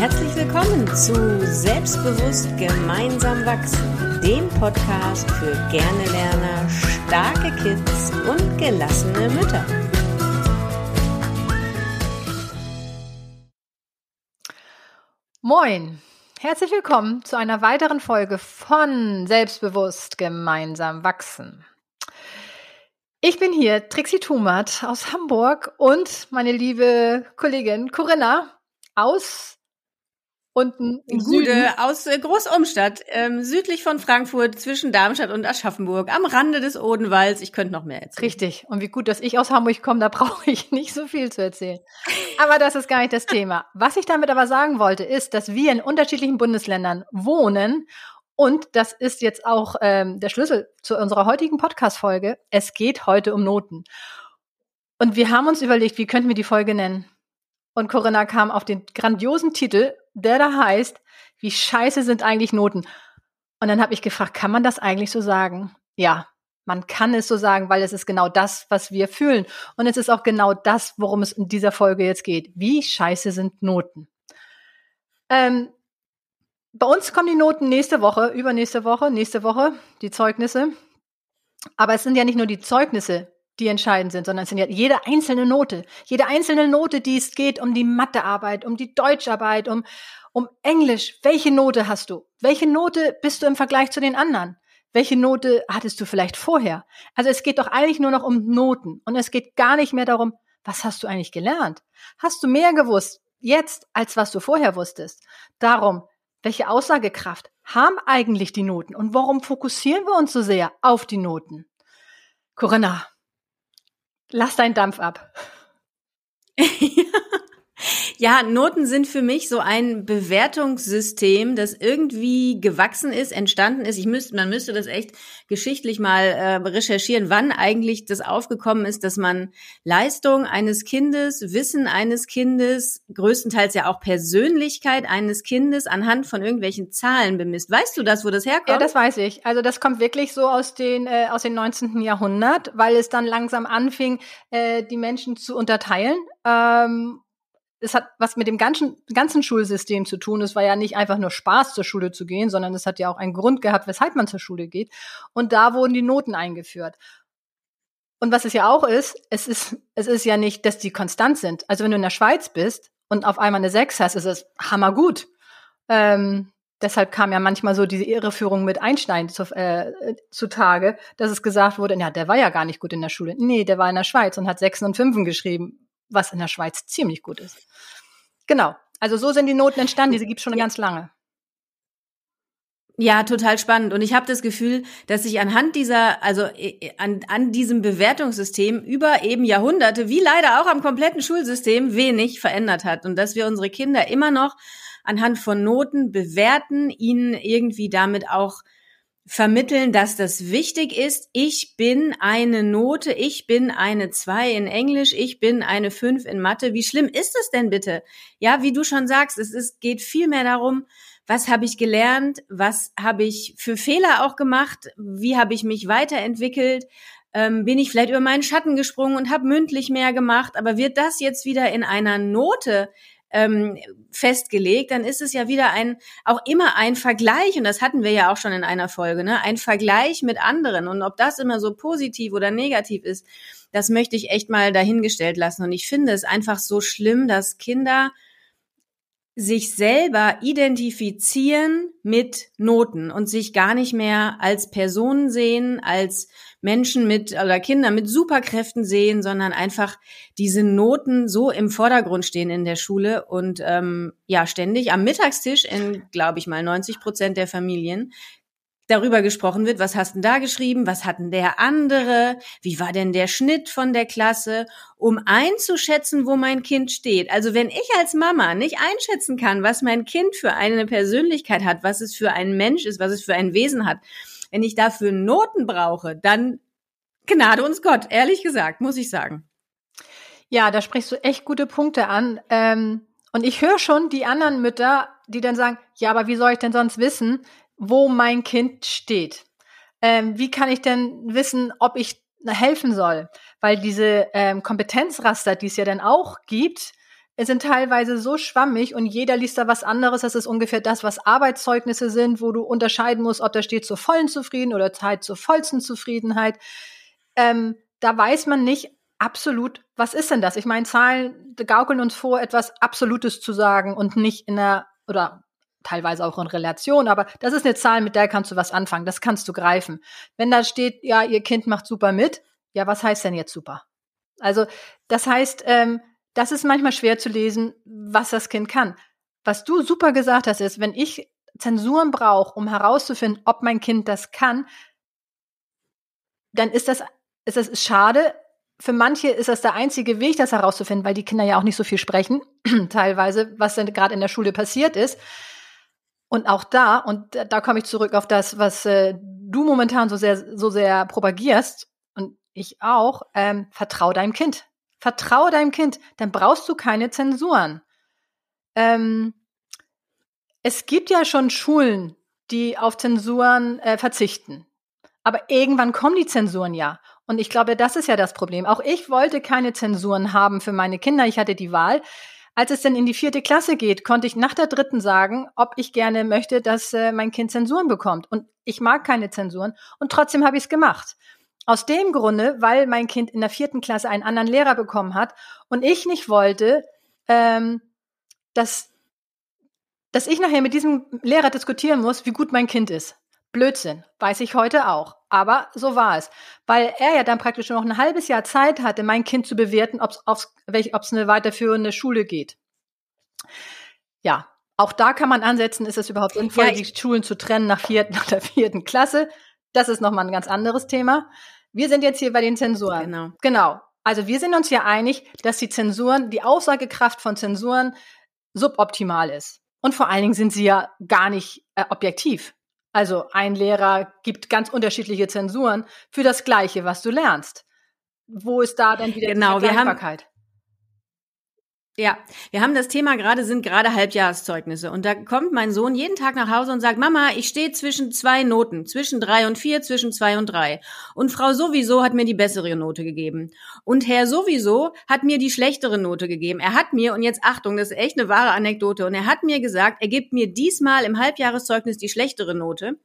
Herzlich willkommen zu Selbstbewusst gemeinsam wachsen, dem Podcast für gerne Lerner, starke Kids und gelassene Mütter. Moin, herzlich willkommen zu einer weiteren Folge von Selbstbewusst gemeinsam wachsen. Ich bin hier, Trixie Tumat aus Hamburg und meine liebe Kollegin Corinna aus unten im Gude aus äh, Großumstadt, ähm, südlich von Frankfurt, zwischen Darmstadt und Aschaffenburg, am Rande des Odenwalds. Ich könnte noch mehr erzählen. Richtig. Und wie gut, dass ich aus Hamburg komme, da brauche ich nicht so viel zu erzählen. Aber das ist gar nicht das Thema. Was ich damit aber sagen wollte, ist, dass wir in unterschiedlichen Bundesländern wohnen und das ist jetzt auch ähm, der Schlüssel zu unserer heutigen Podcast-Folge. Es geht heute um Noten. Und wir haben uns überlegt, wie könnten wir die Folge nennen? Und Corinna kam auf den grandiosen Titel, der da heißt, wie scheiße sind eigentlich Noten? Und dann habe ich gefragt, kann man das eigentlich so sagen? Ja, man kann es so sagen, weil es ist genau das, was wir fühlen. Und es ist auch genau das, worum es in dieser Folge jetzt geht. Wie scheiße sind Noten? Ähm, bei uns kommen die Noten nächste Woche, übernächste Woche, nächste Woche, die Zeugnisse. Aber es sind ja nicht nur die Zeugnisse, die entscheidend sind, sondern es sind ja jede einzelne Note. Jede einzelne Note, die es geht um die Mathearbeit, um die Deutscharbeit, um, um Englisch. Welche Note hast du? Welche Note bist du im Vergleich zu den anderen? Welche Note hattest du vielleicht vorher? Also es geht doch eigentlich nur noch um Noten. Und es geht gar nicht mehr darum, was hast du eigentlich gelernt? Hast du mehr gewusst jetzt, als was du vorher wusstest? Darum, welche Aussagekraft haben eigentlich die Noten? Und warum fokussieren wir uns so sehr auf die Noten? Corinna, lass deinen Dampf ab. Ja, Noten sind für mich so ein Bewertungssystem, das irgendwie gewachsen ist, entstanden ist. Ich müsste, man müsste das echt geschichtlich mal äh, recherchieren, wann eigentlich das aufgekommen ist, dass man Leistung eines Kindes, Wissen eines Kindes, größtenteils ja auch Persönlichkeit eines Kindes anhand von irgendwelchen Zahlen bemisst. Weißt du das, wo das herkommt? Ja, das weiß ich. Also das kommt wirklich so aus den äh, aus dem 19. Jahrhundert, weil es dann langsam anfing, äh, die Menschen zu unterteilen. Ähm, es hat was mit dem ganzen, ganzen Schulsystem zu tun. Es war ja nicht einfach nur Spaß, zur Schule zu gehen, sondern es hat ja auch einen Grund gehabt, weshalb man zur Schule geht. Und da wurden die Noten eingeführt. Und was es ja auch ist, es ist, es ist ja nicht, dass die konstant sind. Also wenn du in der Schweiz bist und auf einmal eine 6 hast, ist es hammergut. Ähm, deshalb kam ja manchmal so diese Irreführung mit Einstein zu, äh, zutage, dass es gesagt wurde, ja, der war ja gar nicht gut in der Schule. Nee, der war in der Schweiz und hat Sechsen und Fünfen geschrieben was in der Schweiz ziemlich gut ist. Genau. Also so sind die Noten entstanden, diese gibt es schon ganz lange. Ja, total spannend. Und ich habe das Gefühl, dass sich anhand dieser, also an, an diesem Bewertungssystem über eben Jahrhunderte, wie leider auch am kompletten Schulsystem, wenig verändert hat. Und dass wir unsere Kinder immer noch anhand von Noten bewerten, ihnen irgendwie damit auch vermitteln, dass das wichtig ist. Ich bin eine Note, ich bin eine zwei in Englisch, ich bin eine fünf in Mathe. Wie schlimm ist es denn bitte? Ja, wie du schon sagst, es ist, geht viel mehr darum, was habe ich gelernt, was habe ich für Fehler auch gemacht, wie habe ich mich weiterentwickelt, ähm, bin ich vielleicht über meinen Schatten gesprungen und habe mündlich mehr gemacht, aber wird das jetzt wieder in einer Note ähm, festgelegt, dann ist es ja wieder ein, auch immer ein Vergleich, und das hatten wir ja auch schon in einer Folge, ne, ein Vergleich mit anderen. Und ob das immer so positiv oder negativ ist, das möchte ich echt mal dahingestellt lassen. Und ich finde es einfach so schlimm, dass Kinder sich selber identifizieren mit Noten und sich gar nicht mehr als Personen sehen, als Menschen mit oder Kinder mit Superkräften sehen, sondern einfach diese Noten so im Vordergrund stehen in der Schule und ähm, ja ständig am Mittagstisch in, glaube ich mal, 90 Prozent der Familien darüber gesprochen wird, was hast denn da geschrieben, was hatten der andere, wie war denn der Schnitt von der Klasse, um einzuschätzen, wo mein Kind steht. Also wenn ich als Mama nicht einschätzen kann, was mein Kind für eine Persönlichkeit hat, was es für ein Mensch ist, was es für ein Wesen hat, wenn ich dafür Noten brauche, dann Gnade uns Gott, ehrlich gesagt, muss ich sagen. Ja, da sprichst du echt gute Punkte an. Ähm, und ich höre schon die anderen Mütter, die dann sagen, ja, aber wie soll ich denn sonst wissen, wo mein Kind steht? Ähm, wie kann ich denn wissen, ob ich helfen soll? Weil diese ähm, Kompetenzraster, die es ja dann auch gibt, sind teilweise so schwammig und jeder liest da was anderes. Das ist ungefähr das, was Arbeitszeugnisse sind, wo du unterscheiden musst, ob da steht zur vollen Zufriedenheit oder Zeit zur vollsten Zufriedenheit. Ähm, da weiß man nicht absolut, was ist denn das? Ich meine, Zahlen gaukeln uns vor, etwas Absolutes zu sagen und nicht in einer, oder teilweise auch in Relation, aber das ist eine Zahl, mit der kannst du was anfangen, das kannst du greifen. Wenn da steht, ja, ihr Kind macht super mit, ja, was heißt denn jetzt super? Also das heißt, ähm, das ist manchmal schwer zu lesen, was das Kind kann. Was du super gesagt hast, ist, wenn ich Zensuren brauche, um herauszufinden, ob mein Kind das kann, dann ist das, ist das schade. Für manche ist das der einzige Weg, das herauszufinden, weil die Kinder ja auch nicht so viel sprechen, teilweise, was denn gerade in der Schule passiert ist. Und auch da, und da komme ich zurück auf das, was äh, du momentan so sehr, so sehr propagierst und ich auch, ähm, vertrau deinem Kind. Vertraue deinem Kind, dann brauchst du keine Zensuren. Ähm, es gibt ja schon Schulen, die auf Zensuren äh, verzichten. Aber irgendwann kommen die Zensuren ja. Und ich glaube, das ist ja das Problem. Auch ich wollte keine Zensuren haben für meine Kinder. Ich hatte die Wahl. Als es dann in die vierte Klasse geht, konnte ich nach der dritten sagen, ob ich gerne möchte, dass äh, mein Kind Zensuren bekommt. Und ich mag keine Zensuren und trotzdem habe ich es gemacht. Aus dem Grunde, weil mein Kind in der vierten Klasse einen anderen Lehrer bekommen hat und ich nicht wollte, ähm, dass, dass ich nachher mit diesem Lehrer diskutieren muss, wie gut mein Kind ist. Blödsinn, weiß ich heute auch. Aber so war es. Weil er ja dann praktisch noch ein halbes Jahr Zeit hatte, mein Kind zu bewerten, ob es eine weiterführende Schule geht. Ja, auch da kann man ansetzen, ist es überhaupt sinnvoll, ja, die Schulen zu trennen nach, vierten, nach der vierten Klasse. Das ist nochmal ein ganz anderes Thema. Wir sind jetzt hier bei den Zensuren. Genau. Genau. Also wir sind uns ja einig, dass die Zensuren, die Aussagekraft von Zensuren suboptimal ist. Und vor allen Dingen sind sie ja gar nicht äh, objektiv. Also ein Lehrer gibt ganz unterschiedliche Zensuren für das Gleiche, was du lernst. Wo ist da dann wieder genau, die Vergleichbarkeit? Ja, wir haben das Thema gerade, sind gerade Halbjahreszeugnisse. Und da kommt mein Sohn jeden Tag nach Hause und sagt, Mama, ich stehe zwischen zwei Noten, zwischen drei und vier, zwischen zwei und drei. Und Frau sowieso hat mir die bessere Note gegeben. Und Herr sowieso hat mir die schlechtere Note gegeben. Er hat mir, und jetzt Achtung, das ist echt eine wahre Anekdote, und er hat mir gesagt, er gibt mir diesmal im Halbjahreszeugnis die schlechtere Note.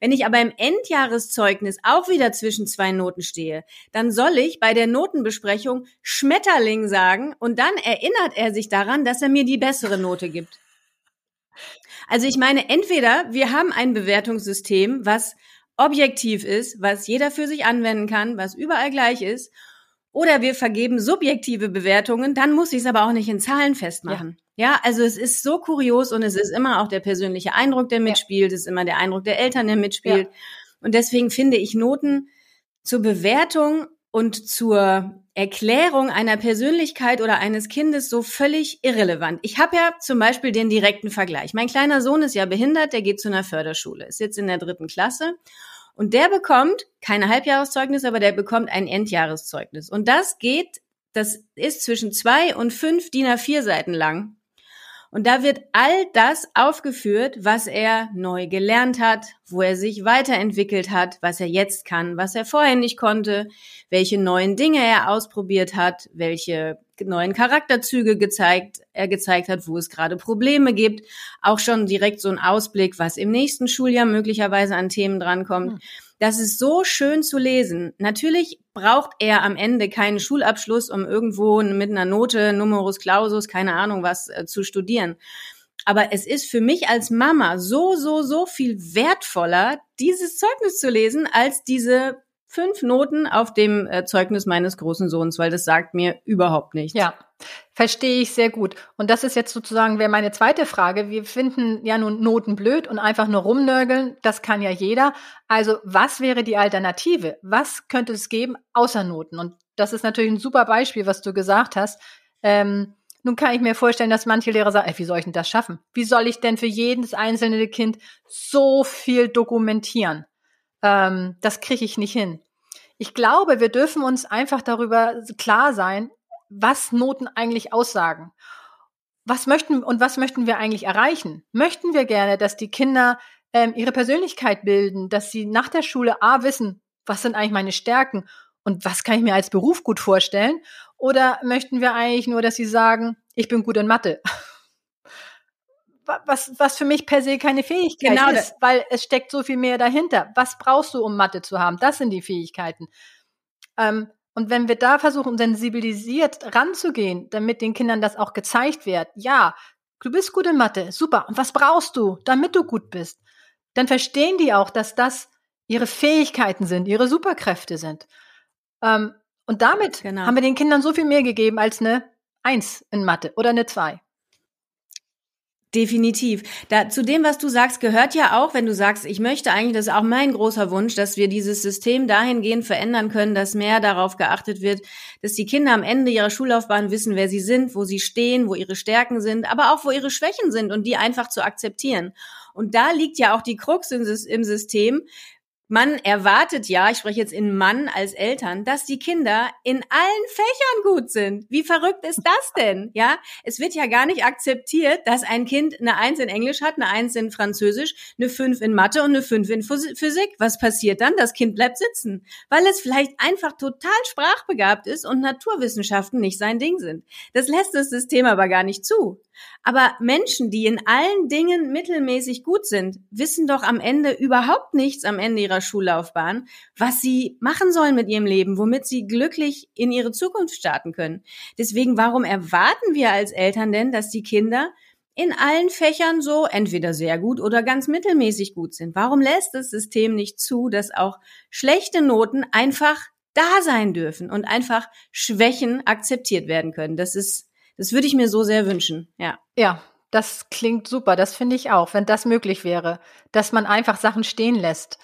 Wenn ich aber im Endjahreszeugnis auch wieder zwischen zwei Noten stehe, dann soll ich bei der Notenbesprechung Schmetterling sagen und dann erinnert er sich daran, dass er mir die bessere Note gibt. Also ich meine, entweder wir haben ein Bewertungssystem, was objektiv ist, was jeder für sich anwenden kann, was überall gleich ist, oder wir vergeben subjektive Bewertungen, dann muss ich es aber auch nicht in Zahlen festmachen. Ja. ja. also es ist so kurios und es ist immer auch der persönliche Eindruck, der mitspielt, ja. es ist immer der Eindruck der Eltern, der mitspielt. Ja. Und deswegen finde ich Noten zur Bewertung und zur Erklärung einer Persönlichkeit oder eines Kindes so völlig irrelevant. Ich habe ja zum Beispiel den direkten Vergleich. Mein kleiner Sohn ist ja behindert, der geht zu einer Förderschule, ist jetzt in der dritten Klasse und der bekommt keine Halbjahreszeugnis, aber der bekommt ein Endjahreszeugnis. Und das geht, das ist zwischen zwei und fünf DIN A4 Seiten lang. Und da wird all das aufgeführt, was er neu gelernt hat, wo er sich weiterentwickelt hat, was er jetzt kann, was er vorher nicht konnte, welche neuen Dinge er ausprobiert hat, welche neuen Charakterzüge gezeigt, er gezeigt hat, wo es gerade Probleme gibt. Auch schon direkt so ein Ausblick, was im nächsten Schuljahr möglicherweise an Themen drankommt. Das ist so schön zu lesen. Natürlich braucht er am Ende keinen Schulabschluss, um irgendwo mit einer Note, Numerus Clausus, keine Ahnung was, äh, zu studieren. Aber es ist für mich als Mama so, so, so viel wertvoller, dieses Zeugnis zu lesen, als diese fünf Noten auf dem äh, Zeugnis meines großen Sohns, weil das sagt mir überhaupt nichts. Ja, verstehe ich sehr gut. Und das ist jetzt sozusagen wäre meine zweite Frage. Wir finden ja nun Noten blöd und einfach nur rumnörgeln. Das kann ja jeder. Also was wäre die Alternative? Was könnte es geben außer Noten? Und das ist natürlich ein super Beispiel, was du gesagt hast. Ähm, nun kann ich mir vorstellen, dass manche Lehrer sagen, ey, wie soll ich denn das schaffen? Wie soll ich denn für jedes einzelne Kind so viel dokumentieren? ähm, das kriege ich nicht hin. Ich glaube, wir dürfen uns einfach darüber klar sein, was Noten eigentlich aussagen. Was möchten und was möchten wir eigentlich erreichen? Möchten wir gerne, dass die Kinder ähm, ihre Persönlichkeit bilden, dass sie nach der Schule A wissen, was sind eigentlich meine Stärken und was kann ich mir als Beruf gut vorstellen? Oder möchten wir eigentlich nur, dass sie sagen, ich bin gut in Mathe. Was, was für mich per se keine Fähigkeit genau ist, weil es steckt so viel mehr dahinter. Was brauchst du, um Mathe zu haben? Das sind die Fähigkeiten. Ähm, und wenn wir da versuchen, sensibilisiert ranzugehen, damit den Kindern das auch gezeigt wird, ja, du bist gut in Mathe, super. Und was brauchst du, damit du gut bist? Dann verstehen die auch, dass das ihre Fähigkeiten sind, ihre Superkräfte sind. Ähm, und damit genau. haben wir den Kindern so viel mehr gegeben als eine Eins in Mathe oder eine Zwei. Definitiv. Da, zu dem, was du sagst, gehört ja auch, wenn du sagst, ich möchte eigentlich, das ist auch mein großer Wunsch, dass wir dieses System dahingehend verändern können, dass mehr darauf geachtet wird, dass die Kinder am Ende ihrer Schullaufbahn wissen, wer sie sind, wo sie stehen, wo ihre Stärken sind, aber auch wo ihre Schwächen sind und die einfach zu akzeptieren. Und da liegt ja auch die Krux im System, man erwartet ja, ich spreche jetzt in Mann als Eltern, dass die Kinder in allen Fächern gut sind. Wie verrückt ist das denn? Ja, es wird ja gar nicht akzeptiert, dass ein Kind eine Eins in Englisch hat, eine Eins in Französisch, eine Fünf in Mathe und eine Fünf in Physik. Was passiert dann? Das Kind bleibt sitzen, weil es vielleicht einfach total sprachbegabt ist und Naturwissenschaften nicht sein Ding sind. Das lässt das System aber gar nicht zu. Aber Menschen, die in allen Dingen mittelmäßig gut sind, wissen doch am Ende überhaupt nichts am Ende ihrer Schullaufbahn, was sie machen sollen mit ihrem Leben, womit sie glücklich in ihre Zukunft starten können. Deswegen, warum erwarten wir als Eltern denn, dass die Kinder in allen Fächern so entweder sehr gut oder ganz mittelmäßig gut sind? Warum lässt das System nicht zu, dass auch schlechte Noten einfach da sein dürfen und einfach Schwächen akzeptiert werden können? Das ist das würde ich mir so sehr wünschen, ja. Ja, das klingt super. Das finde ich auch, wenn das möglich wäre, dass man einfach Sachen stehen lässt.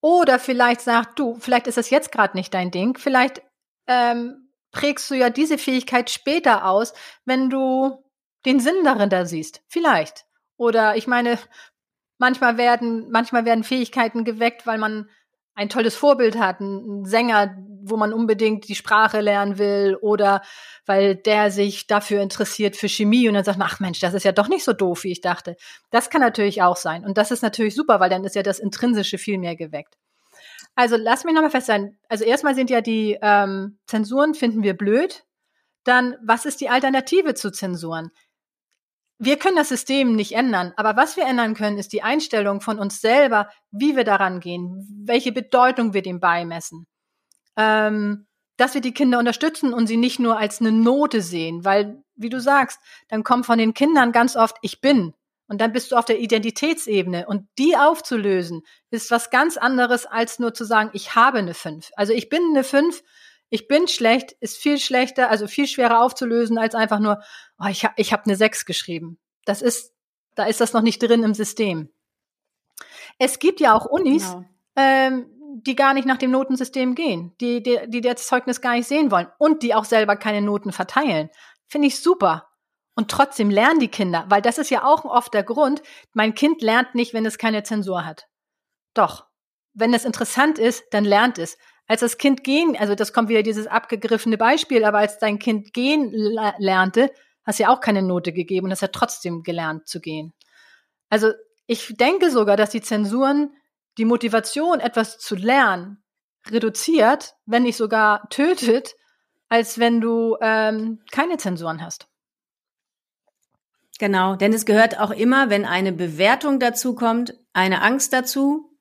Oder vielleicht sagt, du, vielleicht ist das jetzt gerade nicht dein Ding. Vielleicht ähm, prägst du ja diese Fähigkeit später aus, wenn du den Sinn darin da siehst. Vielleicht. Oder ich meine, manchmal werden, manchmal werden Fähigkeiten geweckt, weil man ein tolles Vorbild hat, ein Sänger, wo man unbedingt die Sprache lernen will oder weil der sich dafür interessiert für Chemie und dann sagt, ach Mensch, das ist ja doch nicht so doof, wie ich dachte. Das kann natürlich auch sein. Und das ist natürlich super, weil dann ist ja das Intrinsische viel mehr geweckt. Also lass mich nochmal fest sein. Also erstmal sind ja die ähm, Zensuren, finden wir blöd. Dann, was ist die Alternative zu Zensuren? Wir können das System nicht ändern, aber was wir ändern können, ist die Einstellung von uns selber, wie wir daran gehen, welche Bedeutung wir dem beimessen. Ähm, dass wir die Kinder unterstützen und sie nicht nur als eine Note sehen, weil, wie du sagst, dann kommt von den Kindern ganz oft, ich bin. Und dann bist du auf der Identitätsebene. Und die aufzulösen, ist was ganz anderes, als nur zu sagen, ich habe eine fünf. Also ich bin eine fünf ich bin schlecht, ist viel schlechter, also viel schwerer aufzulösen, als einfach nur, oh, ich, ha, ich habe eine 6 geschrieben. Das ist, da ist das noch nicht drin im System. Es gibt ja auch Unis, genau. ähm, die gar nicht nach dem Notensystem gehen, die, die, die das Zeugnis gar nicht sehen wollen und die auch selber keine Noten verteilen. Finde ich super. Und trotzdem lernen die Kinder, weil das ist ja auch oft der Grund, mein Kind lernt nicht, wenn es keine Zensur hat. Doch, wenn es interessant ist, dann lernt es als das Kind gehen, also das kommt wieder dieses abgegriffene Beispiel, aber als dein Kind gehen lernte, hast du ja auch keine Note gegeben und hast ja trotzdem gelernt zu gehen. Also ich denke sogar, dass die Zensuren die Motivation, etwas zu lernen, reduziert, wenn nicht sogar tötet, als wenn du ähm, keine Zensuren hast. Genau, denn es gehört auch immer, wenn eine Bewertung dazu kommt, eine Angst dazu,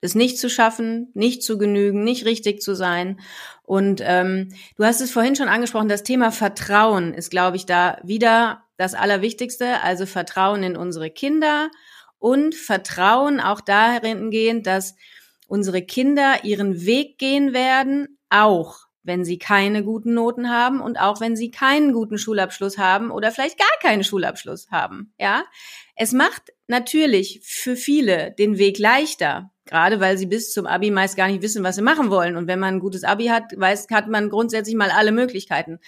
es nicht zu schaffen, nicht zu genügen, nicht richtig zu sein. Und ähm, du hast es vorhin schon angesprochen, das Thema Vertrauen ist, glaube ich, da wieder das Allerwichtigste. Also Vertrauen in unsere Kinder und Vertrauen auch darin gehend, dass unsere Kinder ihren Weg gehen werden, auch wenn sie keine guten Noten haben und auch wenn sie keinen guten Schulabschluss haben oder vielleicht gar keinen Schulabschluss haben. Ja, es macht natürlich für viele den Weg leichter, Gerade weil sie bis zum Abi meist gar nicht wissen, was sie machen wollen. Und wenn man ein gutes Abi hat, weiß, hat man grundsätzlich mal alle Möglichkeiten.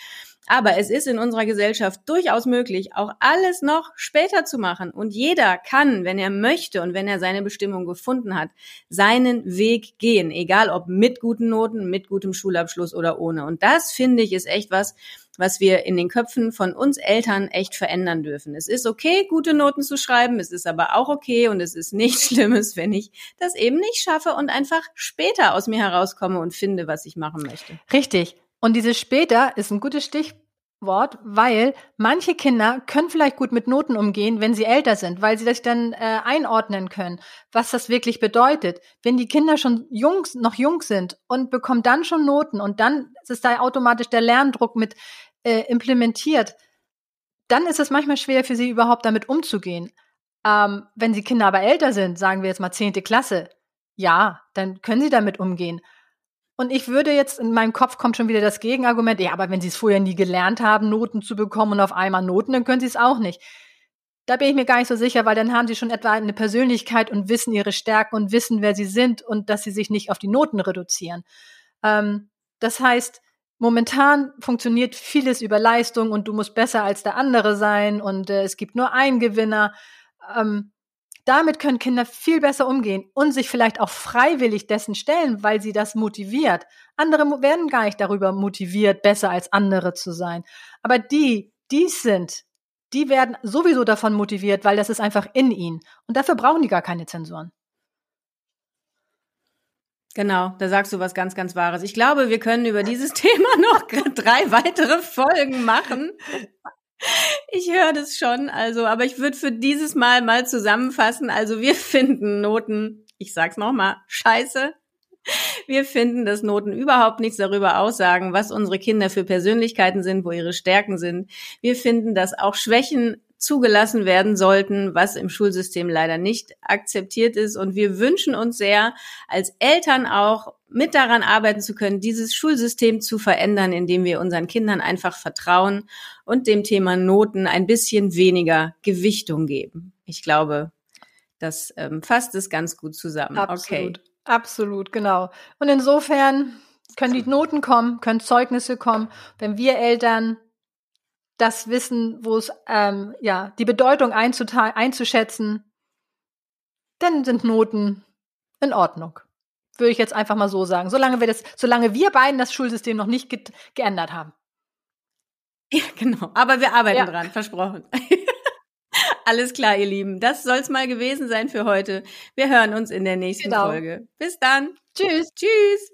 Aber es ist in unserer Gesellschaft durchaus möglich, auch alles noch später zu machen. Und jeder kann, wenn er möchte und wenn er seine Bestimmung gefunden hat, seinen Weg gehen. Egal ob mit guten Noten, mit gutem Schulabschluss oder ohne. Und das finde ich ist echt was, was wir in den Köpfen von uns Eltern echt verändern dürfen. Es ist okay, gute Noten zu schreiben, es ist aber auch okay und es ist nichts Schlimmes, wenn ich das eben nicht schaffe und einfach später aus mir herauskomme und finde, was ich machen möchte. Richtig. Und dieses später ist ein gutes Stich, Wort, weil manche Kinder können vielleicht gut mit Noten umgehen, wenn sie älter sind, weil sie das dann äh, einordnen können, was das wirklich bedeutet. Wenn die Kinder schon jung, noch jung sind und bekommen dann schon Noten und dann ist da automatisch der Lerndruck mit äh, implementiert, dann ist es manchmal schwer für sie überhaupt damit umzugehen. Ähm, wenn die Kinder aber älter sind, sagen wir jetzt mal zehnte Klasse, ja, dann können sie damit umgehen. Und ich würde jetzt, in meinem Kopf kommt schon wieder das Gegenargument, ja, aber wenn sie es vorher nie gelernt haben, Noten zu bekommen und auf einmal Noten, dann können sie es auch nicht. Da bin ich mir gar nicht so sicher, weil dann haben sie schon etwa eine Persönlichkeit und wissen ihre Stärken und wissen, wer sie sind und dass sie sich nicht auf die Noten reduzieren. Ähm, das heißt, momentan funktioniert vieles über Leistung und du musst besser als der andere sein und äh, es gibt nur einen Gewinner. Ähm, damit können Kinder viel besser umgehen und sich vielleicht auch freiwillig dessen stellen, weil sie das motiviert. Andere werden gar nicht darüber motiviert, besser als andere zu sein. Aber die, die sind, die werden sowieso davon motiviert, weil das ist einfach in ihnen. Und dafür brauchen die gar keine Zensuren. Genau, da sagst du was ganz, ganz Wahres. Ich glaube, wir können über dieses Thema noch drei weitere Folgen machen. Ich höre das schon, also, aber ich würde für dieses Mal mal zusammenfassen. Also wir finden Noten, ich sag's nochmal, scheiße. Wir finden, dass Noten überhaupt nichts darüber aussagen, was unsere Kinder für Persönlichkeiten sind, wo ihre Stärken sind. Wir finden, dass auch Schwächen zugelassen werden sollten, was im Schulsystem leider nicht akzeptiert ist. Und wir wünschen uns sehr, als Eltern auch mit daran arbeiten zu können, dieses Schulsystem zu verändern, indem wir unseren Kindern einfach vertrauen und dem Thema Noten ein bisschen weniger Gewichtung geben. Ich glaube, das ähm, fasst es ganz gut zusammen. Absolut. Okay. Absolut, genau. Und insofern können die Noten kommen, können Zeugnisse kommen. Wenn wir Eltern das wissen, wo es ähm, ja die Bedeutung einzuschätzen, dann sind Noten in Ordnung. Würde ich jetzt einfach mal so sagen. Solange wir das, solange wir beiden das Schulsystem noch nicht ge geändert haben. Ja, genau. Aber wir arbeiten ja. dran, versprochen. Alles klar, ihr Lieben. Das soll's mal gewesen sein für heute. Wir hören uns in der nächsten genau. Folge. Bis dann. Tschüss. Tschüss.